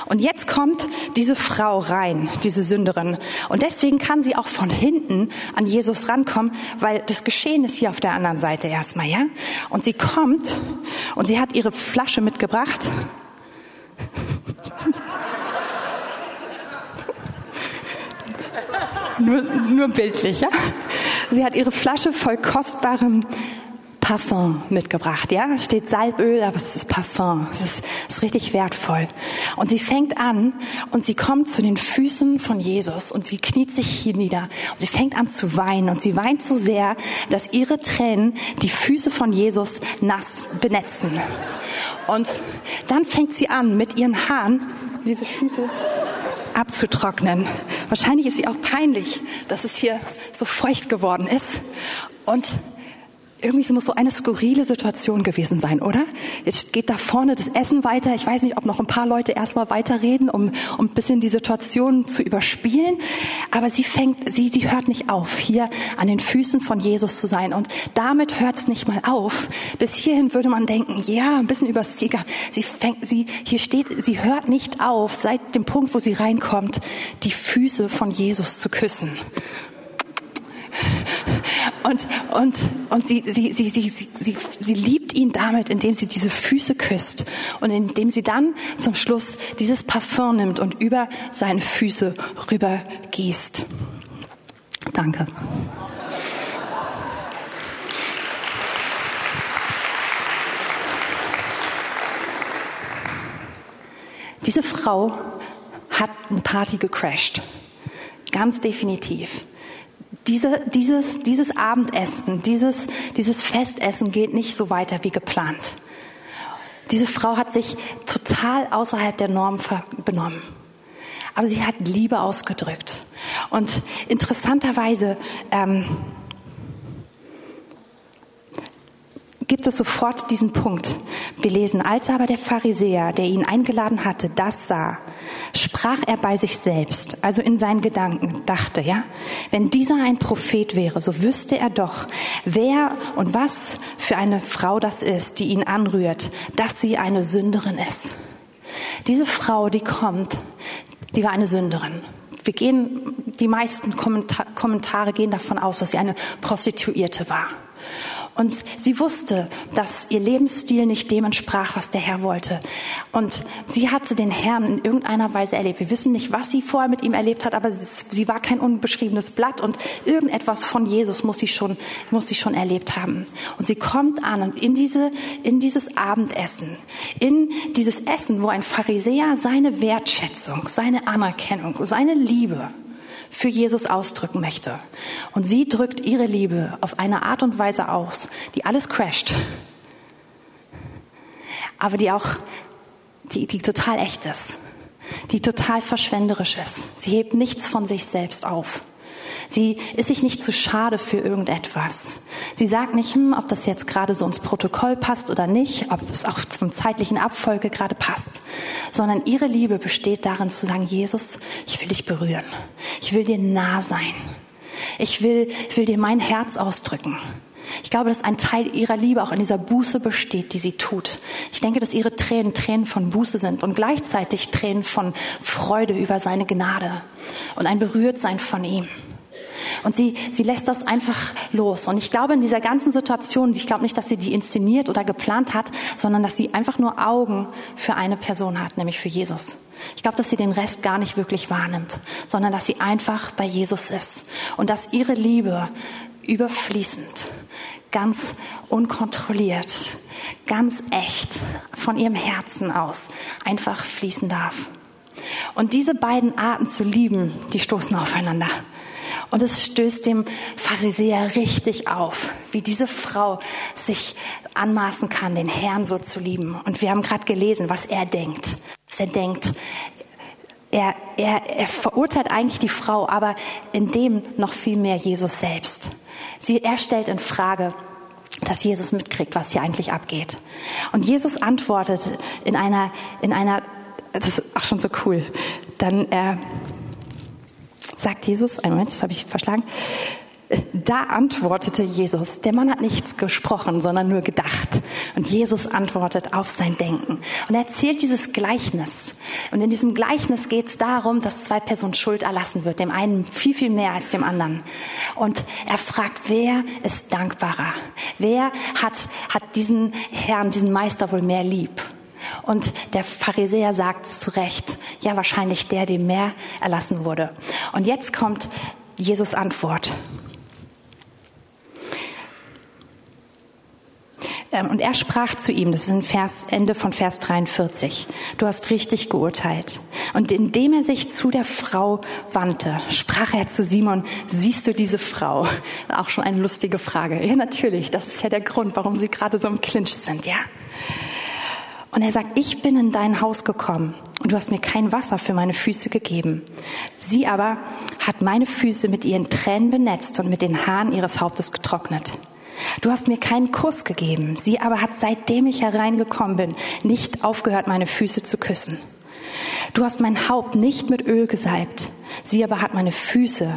Und jetzt kommt diese Frau rein, diese Sünderin. Und deswegen kann sie auch von hinten an Jesus rankommen, weil das Geschehen ist hier auf der anderen Seite erstmal, ja? Und sie kommt und sie hat ihre Flasche mitgebracht. Nur, nur bildlich, ja? Sie hat ihre Flasche voll kostbarem Parfum mitgebracht, ja? Steht Salböl, aber es ist Parfum. Es ist, ist richtig wertvoll. Und sie fängt an und sie kommt zu den Füßen von Jesus und sie kniet sich hier nieder und sie fängt an zu weinen und sie weint so sehr, dass ihre Tränen die Füße von Jesus nass benetzen. Und dann fängt sie an, mit ihren Haaren diese Füße abzutrocknen. Wahrscheinlich ist sie auch peinlich, dass es hier so feucht geworden ist. Und irgendwie muss so eine skurrile Situation gewesen sein, oder? Jetzt geht da vorne das Essen weiter. Ich weiß nicht, ob noch ein paar Leute erstmal weiterreden, um, um ein bisschen die Situation zu überspielen. Aber sie fängt, sie, sie hört nicht auf, hier an den Füßen von Jesus zu sein. Und damit hört es nicht mal auf. Bis hierhin würde man denken, ja, ein bisschen übers Ziel. Sie fängt, sie, hier steht, sie hört nicht auf, seit dem Punkt, wo sie reinkommt, die Füße von Jesus zu küssen. Und, und, und sie, sie, sie, sie, sie, sie, liebt ihn damit, indem sie diese Füße küsst und indem sie dann zum Schluss dieses Parfum nimmt und über seine Füße rüber gießt. Danke. Diese Frau hat eine Party gecrashed. Ganz definitiv. Diese, dieses, dieses Abendessen, dieses, dieses Festessen geht nicht so weiter wie geplant. Diese Frau hat sich total außerhalb der Norm benommen. Aber sie hat Liebe ausgedrückt. Und interessanterweise ähm, gibt es sofort diesen Punkt. Wir lesen, als aber der Pharisäer, der ihn eingeladen hatte, das sah, sprach er bei sich selbst, also in seinen Gedanken, dachte, ja, wenn dieser ein Prophet wäre, so wüsste er doch, wer und was für eine Frau das ist, die ihn anrührt, dass sie eine Sünderin ist. Diese Frau, die kommt, die war eine Sünderin. Wir gehen, die meisten Kommentare gehen davon aus, dass sie eine Prostituierte war. Und sie wusste, dass ihr Lebensstil nicht dem entsprach, was der Herr wollte. Und sie hatte den Herrn in irgendeiner Weise erlebt. Wir wissen nicht, was sie vorher mit ihm erlebt hat, aber sie war kein unbeschriebenes Blatt und irgendetwas von Jesus muss sie schon, muss sie schon erlebt haben. Und sie kommt an und in diese, in dieses Abendessen, in dieses Essen, wo ein Pharisäer seine Wertschätzung, seine Anerkennung, seine Liebe für Jesus ausdrücken möchte. Und sie drückt ihre Liebe auf eine Art und Weise aus, die alles crasht, aber die auch, die, die total echt ist, die total verschwenderisch ist. Sie hebt nichts von sich selbst auf. Sie ist sich nicht zu schade für irgendetwas. Sie sagt nicht, hm, ob das jetzt gerade so ins Protokoll passt oder nicht, ob es auch zum zeitlichen Abfolge gerade passt, sondern ihre Liebe besteht darin zu sagen, Jesus, ich will dich berühren. Ich will dir nah sein. Ich will, ich will dir mein Herz ausdrücken. Ich glaube, dass ein Teil ihrer Liebe auch in dieser Buße besteht, die sie tut. Ich denke, dass ihre Tränen Tränen von Buße sind und gleichzeitig Tränen von Freude über seine Gnade und ein Berührtsein von ihm. Und sie, sie lässt das einfach los. Und ich glaube, in dieser ganzen Situation, ich glaube nicht, dass sie die inszeniert oder geplant hat, sondern dass sie einfach nur Augen für eine Person hat, nämlich für Jesus. Ich glaube, dass sie den Rest gar nicht wirklich wahrnimmt, sondern dass sie einfach bei Jesus ist und dass ihre Liebe überfließend, ganz unkontrolliert, ganz echt von ihrem Herzen aus einfach fließen darf. Und diese beiden Arten zu lieben, die stoßen aufeinander. Und es stößt dem Pharisäer richtig auf, wie diese Frau sich anmaßen kann, den Herrn so zu lieben. Und wir haben gerade gelesen, was er denkt. Was er denkt. Er, er, er verurteilt eigentlich die Frau, aber in dem noch viel mehr Jesus selbst. Sie, er stellt in Frage, dass Jesus mitkriegt, was hier eigentlich abgeht. Und Jesus antwortet in einer, in einer, das ist auch schon so cool. Dann, äh, sagt Jesus, einen Moment, das habe ich verschlagen, da antwortete Jesus, der Mann hat nichts gesprochen, sondern nur gedacht. Und Jesus antwortet auf sein Denken. Und er erzählt dieses Gleichnis. Und in diesem Gleichnis geht es darum, dass zwei Personen Schuld erlassen wird, dem einen viel, viel mehr als dem anderen. Und er fragt, wer ist dankbarer? Wer hat, hat diesen Herrn, diesen Meister wohl mehr lieb? Und der Pharisäer sagt zu Recht, ja, wahrscheinlich der, dem mehr erlassen wurde. Und jetzt kommt Jesus Antwort. Ähm, und er sprach zu ihm, das ist ein Vers, Ende von Vers 43, du hast richtig geurteilt. Und indem er sich zu der Frau wandte, sprach er zu Simon, siehst du diese Frau? Auch schon eine lustige Frage. Ja, natürlich, das ist ja der Grund, warum sie gerade so im Clinch sind, ja. Und er sagt, ich bin in dein Haus gekommen und du hast mir kein Wasser für meine Füße gegeben. Sie aber hat meine Füße mit ihren Tränen benetzt und mit den Haaren ihres Hauptes getrocknet. Du hast mir keinen Kuss gegeben. Sie aber hat, seitdem ich hereingekommen bin, nicht aufgehört, meine Füße zu küssen. Du hast mein Haupt nicht mit Öl gesalbt. Sie aber hat meine Füße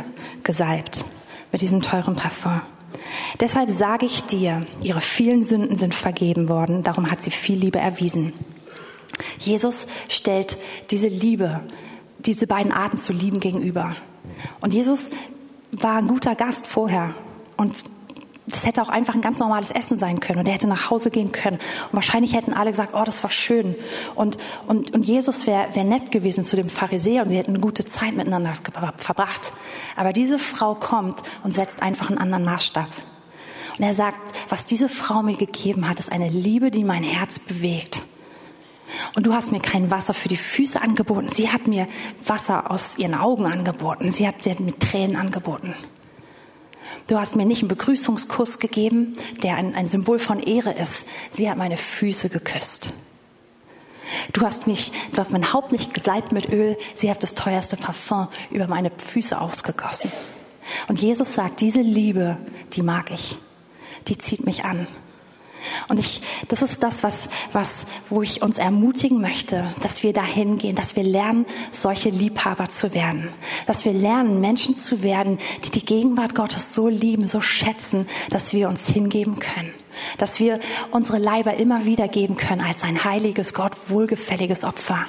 gesalbt mit diesem teuren Parfum. Deshalb sage ich dir, ihre vielen Sünden sind vergeben worden, darum hat sie viel Liebe erwiesen. Jesus stellt diese Liebe, diese beiden Arten zu lieben gegenüber. Und Jesus war ein guter Gast vorher und das hätte auch einfach ein ganz normales Essen sein können und er hätte nach Hause gehen können. Und wahrscheinlich hätten alle gesagt, oh, das war schön. Und, und, und Jesus wäre wär nett gewesen zu dem Pharisäer und sie hätten eine gute Zeit miteinander verbracht. Aber diese Frau kommt und setzt einfach einen anderen Maßstab. Und er sagt, was diese Frau mir gegeben hat, ist eine Liebe, die mein Herz bewegt. Und du hast mir kein Wasser für die Füße angeboten. Sie hat mir Wasser aus ihren Augen angeboten. Sie hat, sie hat mir Tränen angeboten. Du hast mir nicht einen Begrüßungskuss gegeben, der ein, ein Symbol von Ehre ist. Sie hat meine Füße geküsst. Du hast mich, du hast mein Haupt nicht gesalbt mit Öl. Sie hat das teuerste Parfum über meine Füße ausgegossen. Und Jesus sagt, diese Liebe, die mag ich. Die zieht mich an. Und ich, das ist das, was, was, wo ich uns ermutigen möchte, dass wir dahin gehen, dass wir lernen, solche Liebhaber zu werden, dass wir lernen, Menschen zu werden, die die Gegenwart Gottes so lieben, so schätzen, dass wir uns hingeben können dass wir unsere Leiber immer wieder geben können als ein heiliges, Gott wohlgefälliges Opfer.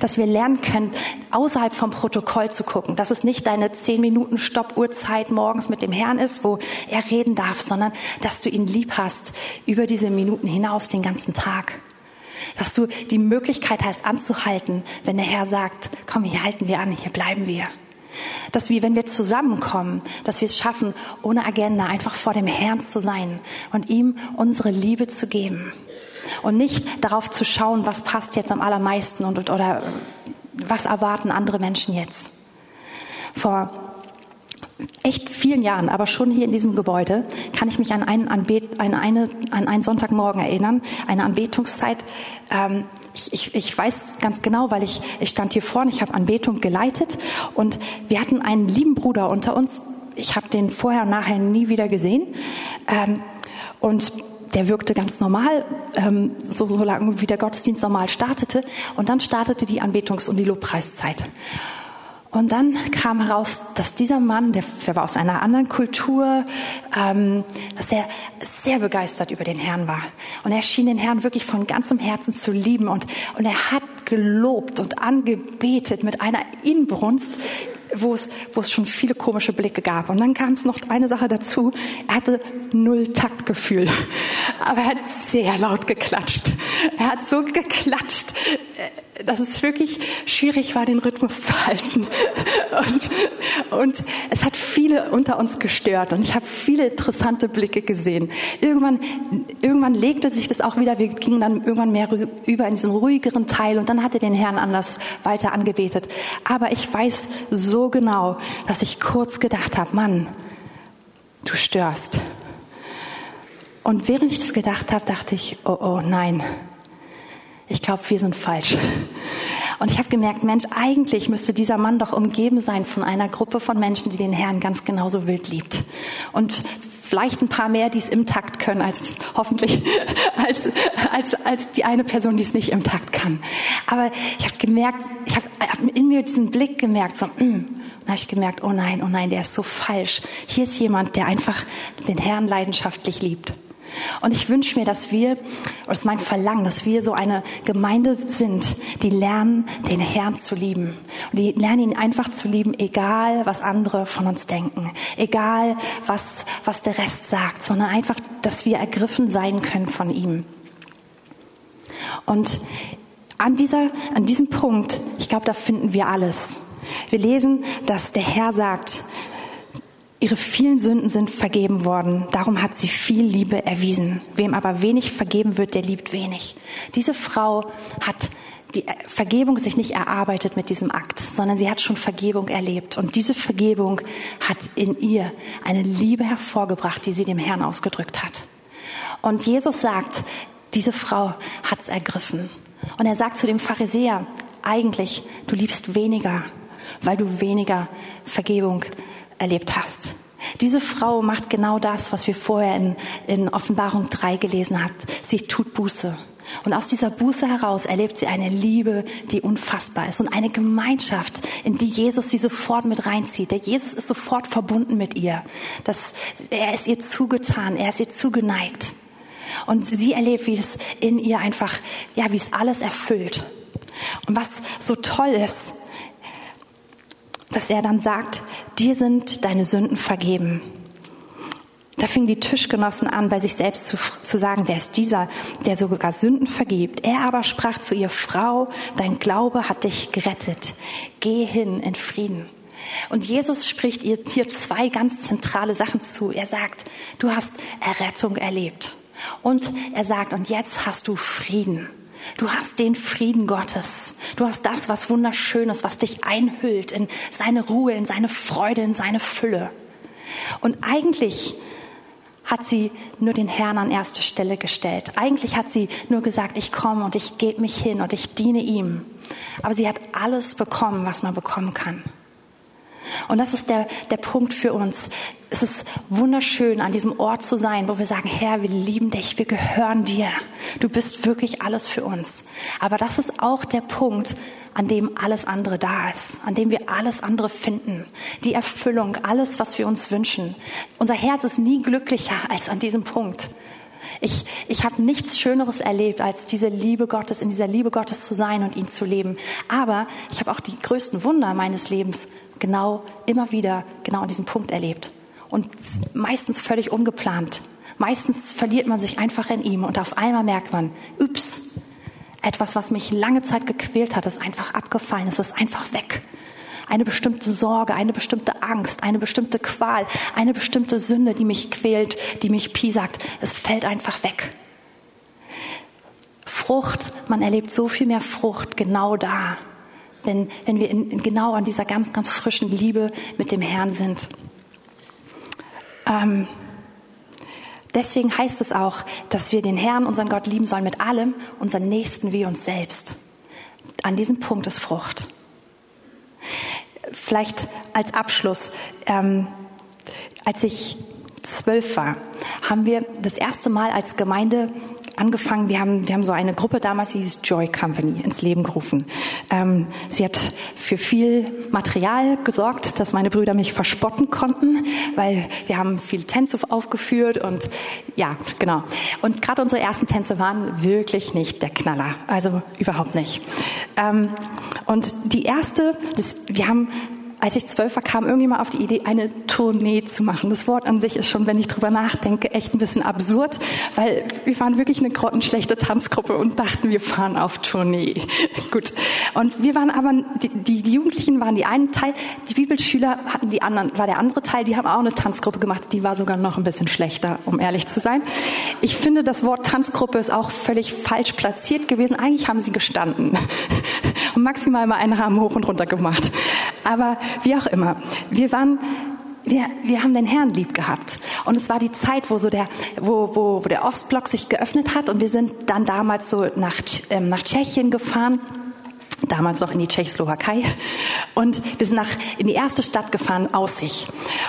Dass wir lernen können, außerhalb vom Protokoll zu gucken, dass es nicht deine zehn Minuten Stoppuhrzeit morgens mit dem Herrn ist, wo er reden darf, sondern dass du ihn lieb hast über diese Minuten hinaus den ganzen Tag. Dass du die Möglichkeit hast anzuhalten, wenn der Herr sagt, komm, hier halten wir an, hier bleiben wir. Dass wir, wenn wir zusammenkommen, dass wir es schaffen, ohne Agenda einfach vor dem Herrn zu sein und ihm unsere Liebe zu geben. Und nicht darauf zu schauen, was passt jetzt am allermeisten und, oder was erwarten andere Menschen jetzt. Vor echt vielen Jahren, aber schon hier in diesem Gebäude, kann ich mich an einen, Anbet, an eine, an einen Sonntagmorgen erinnern, eine Anbetungszeit. Ähm, ich, ich, ich weiß ganz genau, weil ich, ich stand hier vorne, ich habe Anbetung geleitet und wir hatten einen lieben Bruder unter uns. Ich habe den vorher und nachher nie wieder gesehen. Ähm, und der wirkte ganz normal, ähm, so, so lange wie der Gottesdienst normal startete. Und dann startete die Anbetungs- und die Lobpreiszeit. Und dann kam heraus, dass dieser Mann, der, der war aus einer anderen Kultur, ähm, dass er sehr begeistert über den Herrn war. Und er schien den Herrn wirklich von ganzem Herzen zu lieben. Und, und er hat gelobt und angebetet mit einer Inbrunst, wo es, wo es schon viele komische Blicke gab. Und dann kam es noch eine Sache dazu. Er hatte null Taktgefühl. Aber er hat sehr laut geklatscht. Er hat so geklatscht, äh, dass es wirklich schwierig war, den Rhythmus zu halten. Und, und es hat viele unter uns gestört. Und ich habe viele interessante Blicke gesehen. Irgendwann, irgendwann legte sich das auch wieder. Wir gingen dann irgendwann mehr über in diesen ruhigeren Teil. Und dann hat er den Herrn anders weiter angebetet. Aber ich weiß so genau, dass ich kurz gedacht habe, Mann, du störst. Und während ich das gedacht habe, dachte ich, oh, oh, nein, ich glaube, wir sind falsch. Und ich habe gemerkt, Mensch, eigentlich müsste dieser Mann doch umgeben sein von einer Gruppe von Menschen, die den Herrn ganz genauso wild liebt. Und vielleicht ein paar mehr, die es im Takt können, als hoffentlich als, als, als die eine Person, die es nicht im Takt kann. Aber ich habe gemerkt, ich habe in mir diesen Blick gemerkt, so, mm, Dann habe ich gemerkt, oh nein, oh nein, der ist so falsch. Hier ist jemand, der einfach den Herrn leidenschaftlich liebt. Und ich wünsche mir, dass wir, oder es ist mein Verlangen, dass wir so eine Gemeinde sind, die lernen, den Herrn zu lieben. Und die lernen ihn einfach zu lieben, egal was andere von uns denken, egal was, was der Rest sagt, sondern einfach, dass wir ergriffen sein können von ihm. Und an, dieser, an diesem Punkt, ich glaube, da finden wir alles. Wir lesen, dass der Herr sagt, Ihre vielen Sünden sind vergeben worden, darum hat sie viel Liebe erwiesen. Wem aber wenig vergeben wird, der liebt wenig. Diese Frau hat die Vergebung sich nicht erarbeitet mit diesem Akt, sondern sie hat schon Vergebung erlebt. Und diese Vergebung hat in ihr eine Liebe hervorgebracht, die sie dem Herrn ausgedrückt hat. Und Jesus sagt, diese Frau hat's ergriffen. Und er sagt zu dem Pharisäer, eigentlich, du liebst weniger, weil du weniger Vergebung erlebt hast. Diese Frau macht genau das, was wir vorher in, in Offenbarung 3 gelesen haben. Sie tut Buße. Und aus dieser Buße heraus erlebt sie eine Liebe, die unfassbar ist und eine Gemeinschaft, in die Jesus sie sofort mit reinzieht. Der Jesus ist sofort verbunden mit ihr. Das, er ist ihr zugetan, er ist ihr zugeneigt. Und sie erlebt, wie es in ihr einfach, ja, wie es alles erfüllt. Und was so toll ist, dass er dann sagt, dir sind deine Sünden vergeben. Da fingen die Tischgenossen an, bei sich selbst zu, zu, sagen, wer ist dieser, der sogar Sünden vergibt. Er aber sprach zu ihr, Frau, dein Glaube hat dich gerettet. Geh hin in Frieden. Und Jesus spricht ihr hier zwei ganz zentrale Sachen zu. Er sagt, du hast Errettung erlebt. Und er sagt, und jetzt hast du Frieden. Du hast den Frieden Gottes. Du hast das, was wunderschönes, was dich einhüllt in seine Ruhe, in seine Freude, in seine Fülle. Und eigentlich hat sie nur den Herrn an erste Stelle gestellt. Eigentlich hat sie nur gesagt, ich komme und ich gebe mich hin und ich diene ihm. Aber sie hat alles bekommen, was man bekommen kann. Und das ist der, der Punkt für uns. Es ist wunderschön, an diesem Ort zu sein, wo wir sagen, Herr, wir lieben dich, wir gehören dir. Du bist wirklich alles für uns. Aber das ist auch der Punkt, an dem alles andere da ist, an dem wir alles andere finden. Die Erfüllung, alles, was wir uns wünschen. Unser Herz ist nie glücklicher als an diesem Punkt. Ich, ich habe nichts Schöneres erlebt, als diese Liebe Gottes, in dieser Liebe Gottes zu sein und ihn zu leben. Aber ich habe auch die größten Wunder meines Lebens genau immer wieder genau an diesem Punkt erlebt. Und meistens völlig ungeplant. Meistens verliert man sich einfach in ihm und auf einmal merkt man, ups, etwas, was mich lange Zeit gequält hat, ist einfach abgefallen, es ist einfach weg. Eine bestimmte Sorge, eine bestimmte Angst, eine bestimmte Qual, eine bestimmte Sünde, die mich quält, die mich piesackt, es fällt einfach weg. Frucht, man erlebt so viel mehr Frucht genau da, wenn, wenn wir in, in genau an dieser ganz, ganz frischen Liebe mit dem Herrn sind. Ähm, deswegen heißt es auch, dass wir den Herrn, unseren Gott, lieben sollen mit allem, unseren Nächsten wie uns selbst. An diesem Punkt ist Frucht. Vielleicht als Abschluss, ähm, als ich zwölf war, haben wir das erste Mal als Gemeinde angefangen, wir haben, wir haben so eine Gruppe damals, die hieß Joy Company, ins Leben gerufen. Ähm, sie hat für viel Material gesorgt, dass meine Brüder mich verspotten konnten, weil wir haben viele Tänze aufgeführt und ja, genau. Und gerade unsere ersten Tänze waren wirklich nicht der Knaller, also überhaupt nicht. Ähm, und die erste, das, wir haben als ich zwölf war, kam irgendjemand auf die Idee, eine Tournee zu machen. Das Wort an sich ist schon, wenn ich drüber nachdenke, echt ein bisschen absurd, weil wir waren wirklich eine grottenschlechte Tanzgruppe und dachten, wir fahren auf Tournee. Gut. Und wir waren aber, die, die Jugendlichen waren die einen Teil, die Bibelschüler hatten die anderen, war der andere Teil, die haben auch eine Tanzgruppe gemacht, die war sogar noch ein bisschen schlechter, um ehrlich zu sein. Ich finde, das Wort Tanzgruppe ist auch völlig falsch platziert gewesen. Eigentlich haben sie gestanden und maximal mal einen Rahmen hoch und runter gemacht. Aber wie auch immer. Wir waren wir, wir haben den Herrn lieb gehabt. Und es war die Zeit, wo so der, wo, wo, wo der Ostblock sich geöffnet hat und wir sind dann damals so nach, ähm, nach Tschechien gefahren damals noch in die Tschechoslowakei. Und wir sind nach, in die erste Stadt gefahren, Aussich.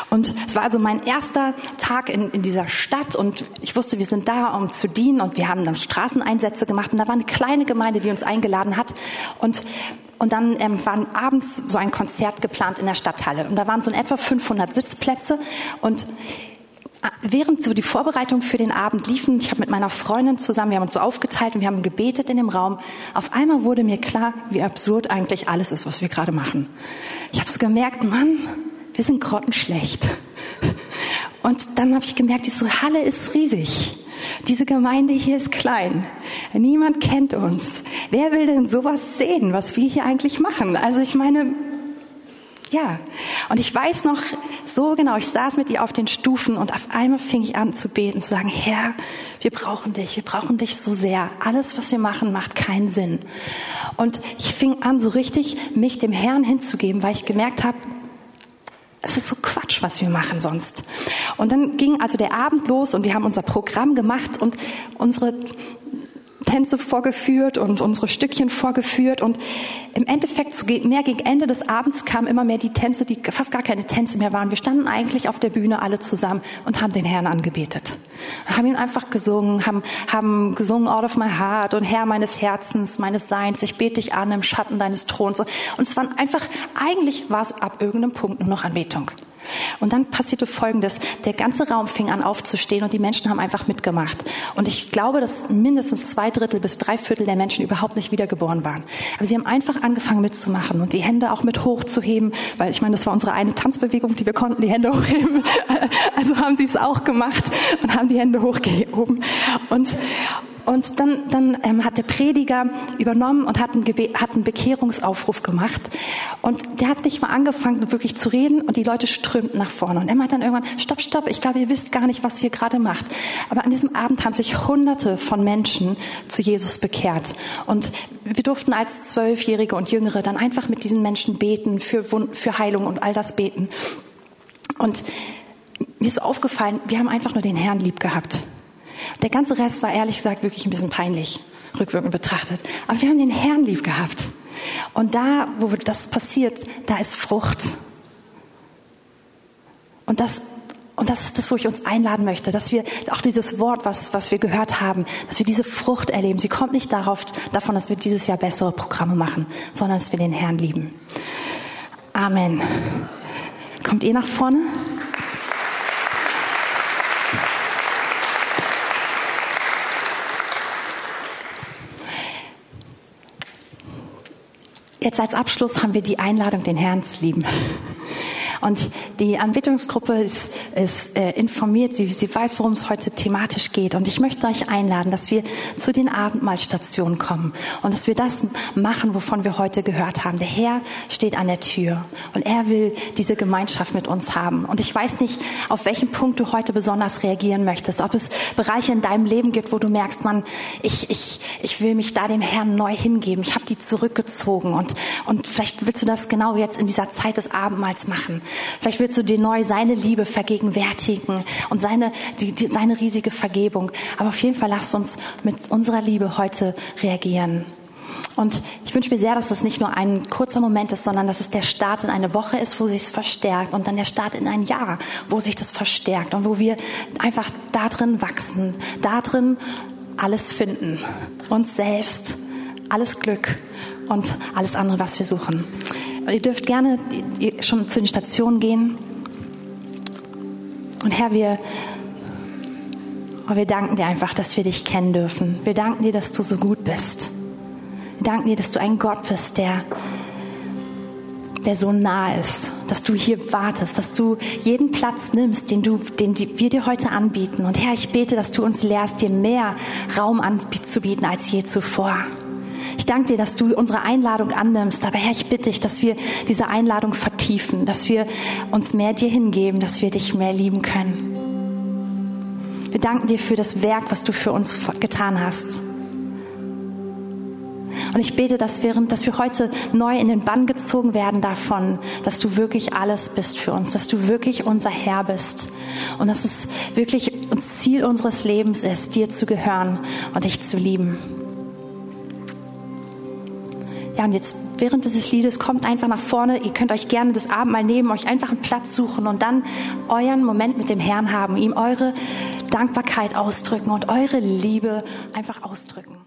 Und es war also mein erster Tag in, in dieser Stadt und ich wusste, wir sind da, um zu dienen und wir haben dann Straßeneinsätze gemacht und da war eine kleine Gemeinde, die uns eingeladen hat und und dann ähm, war abends so ein Konzert geplant in der Stadthalle. Und da waren so in etwa 500 Sitzplätze und während so die Vorbereitungen für den Abend liefen, ich habe mit meiner Freundin zusammen, wir haben uns so aufgeteilt und wir haben gebetet in dem Raum. Auf einmal wurde mir klar, wie absurd eigentlich alles ist, was wir gerade machen. Ich habe so gemerkt, Mann, wir sind grottenschlecht. Und dann habe ich gemerkt, diese Halle ist riesig. Diese Gemeinde hier ist klein. Niemand kennt uns. Wer will denn sowas sehen, was wir hier eigentlich machen? Also ich meine, ja. Und ich weiß noch so genau, ich saß mit ihr auf den Stufen und auf einmal fing ich an zu beten, zu sagen, Herr, wir brauchen dich, wir brauchen dich so sehr. Alles, was wir machen, macht keinen Sinn. Und ich fing an, so richtig mich dem Herrn hinzugeben, weil ich gemerkt habe, es ist so Quatsch, was wir machen sonst. Und dann ging also der Abend los und wir haben unser Programm gemacht und unsere Tänze vorgeführt und unsere Stückchen vorgeführt und im Endeffekt mehr gegen Ende des Abends kamen immer mehr die Tänze, die fast gar keine Tänze mehr waren. Wir standen eigentlich auf der Bühne alle zusammen und haben den Herrn angebetet. Haben ihn einfach gesungen, haben, haben gesungen Out of my heart und Herr meines Herzens, meines Seins, ich bete dich an im Schatten deines Throns. Und es waren einfach, eigentlich war es ab irgendeinem Punkt nur noch Anbetung. Und dann passierte Folgendes. Der ganze Raum fing an aufzustehen und die Menschen haben einfach mitgemacht. Und ich glaube, dass mindestens zwei Drittel bis drei Viertel der Menschen überhaupt nicht wiedergeboren waren. Aber sie haben einfach angefangen mitzumachen und die Hände auch mit hochzuheben, weil ich meine, das war unsere eine Tanzbewegung, die wir konnten, die Hände hochheben. Also haben sie es auch gemacht und haben die Hände hochgehoben. Und, und dann, dann ähm, hat der Prediger übernommen und hat einen, hat einen Bekehrungsaufruf gemacht. Und der hat nicht mal angefangen, wirklich zu reden und die Leute strömten nach vorne. Und Emma hat dann irgendwann, stopp, stopp, ich glaube, ihr wisst gar nicht, was ihr gerade macht. Aber an diesem Abend haben sich Hunderte von Menschen zu Jesus bekehrt. Und wir durften als Zwölfjährige und Jüngere dann einfach mit diesen Menschen beten, für, für Heilung und all das beten. Und mir ist aufgefallen, wir haben einfach nur den Herrn lieb gehabt. Der ganze Rest war ehrlich gesagt wirklich ein bisschen peinlich, rückwirkend betrachtet. Aber wir haben den Herrn lieb gehabt. Und da, wo das passiert, da ist Frucht. Und das, und das ist das, wo ich uns einladen möchte, dass wir auch dieses Wort, was, was wir gehört haben, dass wir diese Frucht erleben. Sie kommt nicht darauf, davon, dass wir dieses Jahr bessere Programme machen, sondern dass wir den Herrn lieben. Amen. Kommt ihr nach vorne? Jetzt als Abschluss haben wir die Einladung, den Herrn zu lieben. Und die Anbetungsgruppe ist, ist äh, informiert, sie, sie weiß, worum es heute thematisch geht. Und ich möchte euch einladen, dass wir zu den Abendmahlstationen kommen und dass wir das machen, wovon wir heute gehört haben. Der Herr steht an der Tür und er will diese Gemeinschaft mit uns haben. Und ich weiß nicht, auf welchen Punkt du heute besonders reagieren möchtest. Ob es Bereiche in deinem Leben gibt, wo du merkst, man, ich, ich, ich will mich da dem Herrn neu hingeben. Ich habe die zurückgezogen und, und vielleicht willst du das genau jetzt in dieser Zeit des Abendmahls machen. Vielleicht willst du dir neu seine Liebe vergegenwärtigen und seine, die, die, seine riesige Vergebung. Aber auf jeden Fall lasst uns mit unserer Liebe heute reagieren. Und ich wünsche mir sehr, dass das nicht nur ein kurzer Moment ist, sondern dass es der Start in eine Woche ist, wo sich es verstärkt und dann der Start in ein Jahr, wo sich das verstärkt und wo wir einfach da drin wachsen, da drin alles finden, uns selbst, alles Glück und alles andere, was wir suchen. Ihr dürft gerne schon zu den Stationen gehen. Und Herr, wir, oh, wir danken dir einfach, dass wir dich kennen dürfen. Wir danken dir, dass du so gut bist. Wir danken dir, dass du ein Gott bist, der, der so nah ist, dass du hier wartest, dass du jeden Platz nimmst, den, du, den wir dir heute anbieten. Und Herr, ich bete, dass du uns lehrst, dir mehr Raum anzubieten als je zuvor. Ich danke dir, dass du unsere Einladung annimmst. Aber Herr, ich bitte dich, dass wir diese Einladung vertiefen, dass wir uns mehr dir hingeben, dass wir dich mehr lieben können. Wir danken dir für das Werk, was du für uns getan hast. Und ich bete, dass, während, dass wir heute neu in den Bann gezogen werden davon, dass du wirklich alles bist für uns, dass du wirklich unser Herr bist und dass es wirklich das Ziel unseres Lebens ist, dir zu gehören und dich zu lieben. Ja, und jetzt während dieses Liedes kommt einfach nach vorne. Ihr könnt euch gerne das Abendmahl nehmen, euch einfach einen Platz suchen und dann euren Moment mit dem Herrn haben, ihm eure Dankbarkeit ausdrücken und eure Liebe einfach ausdrücken.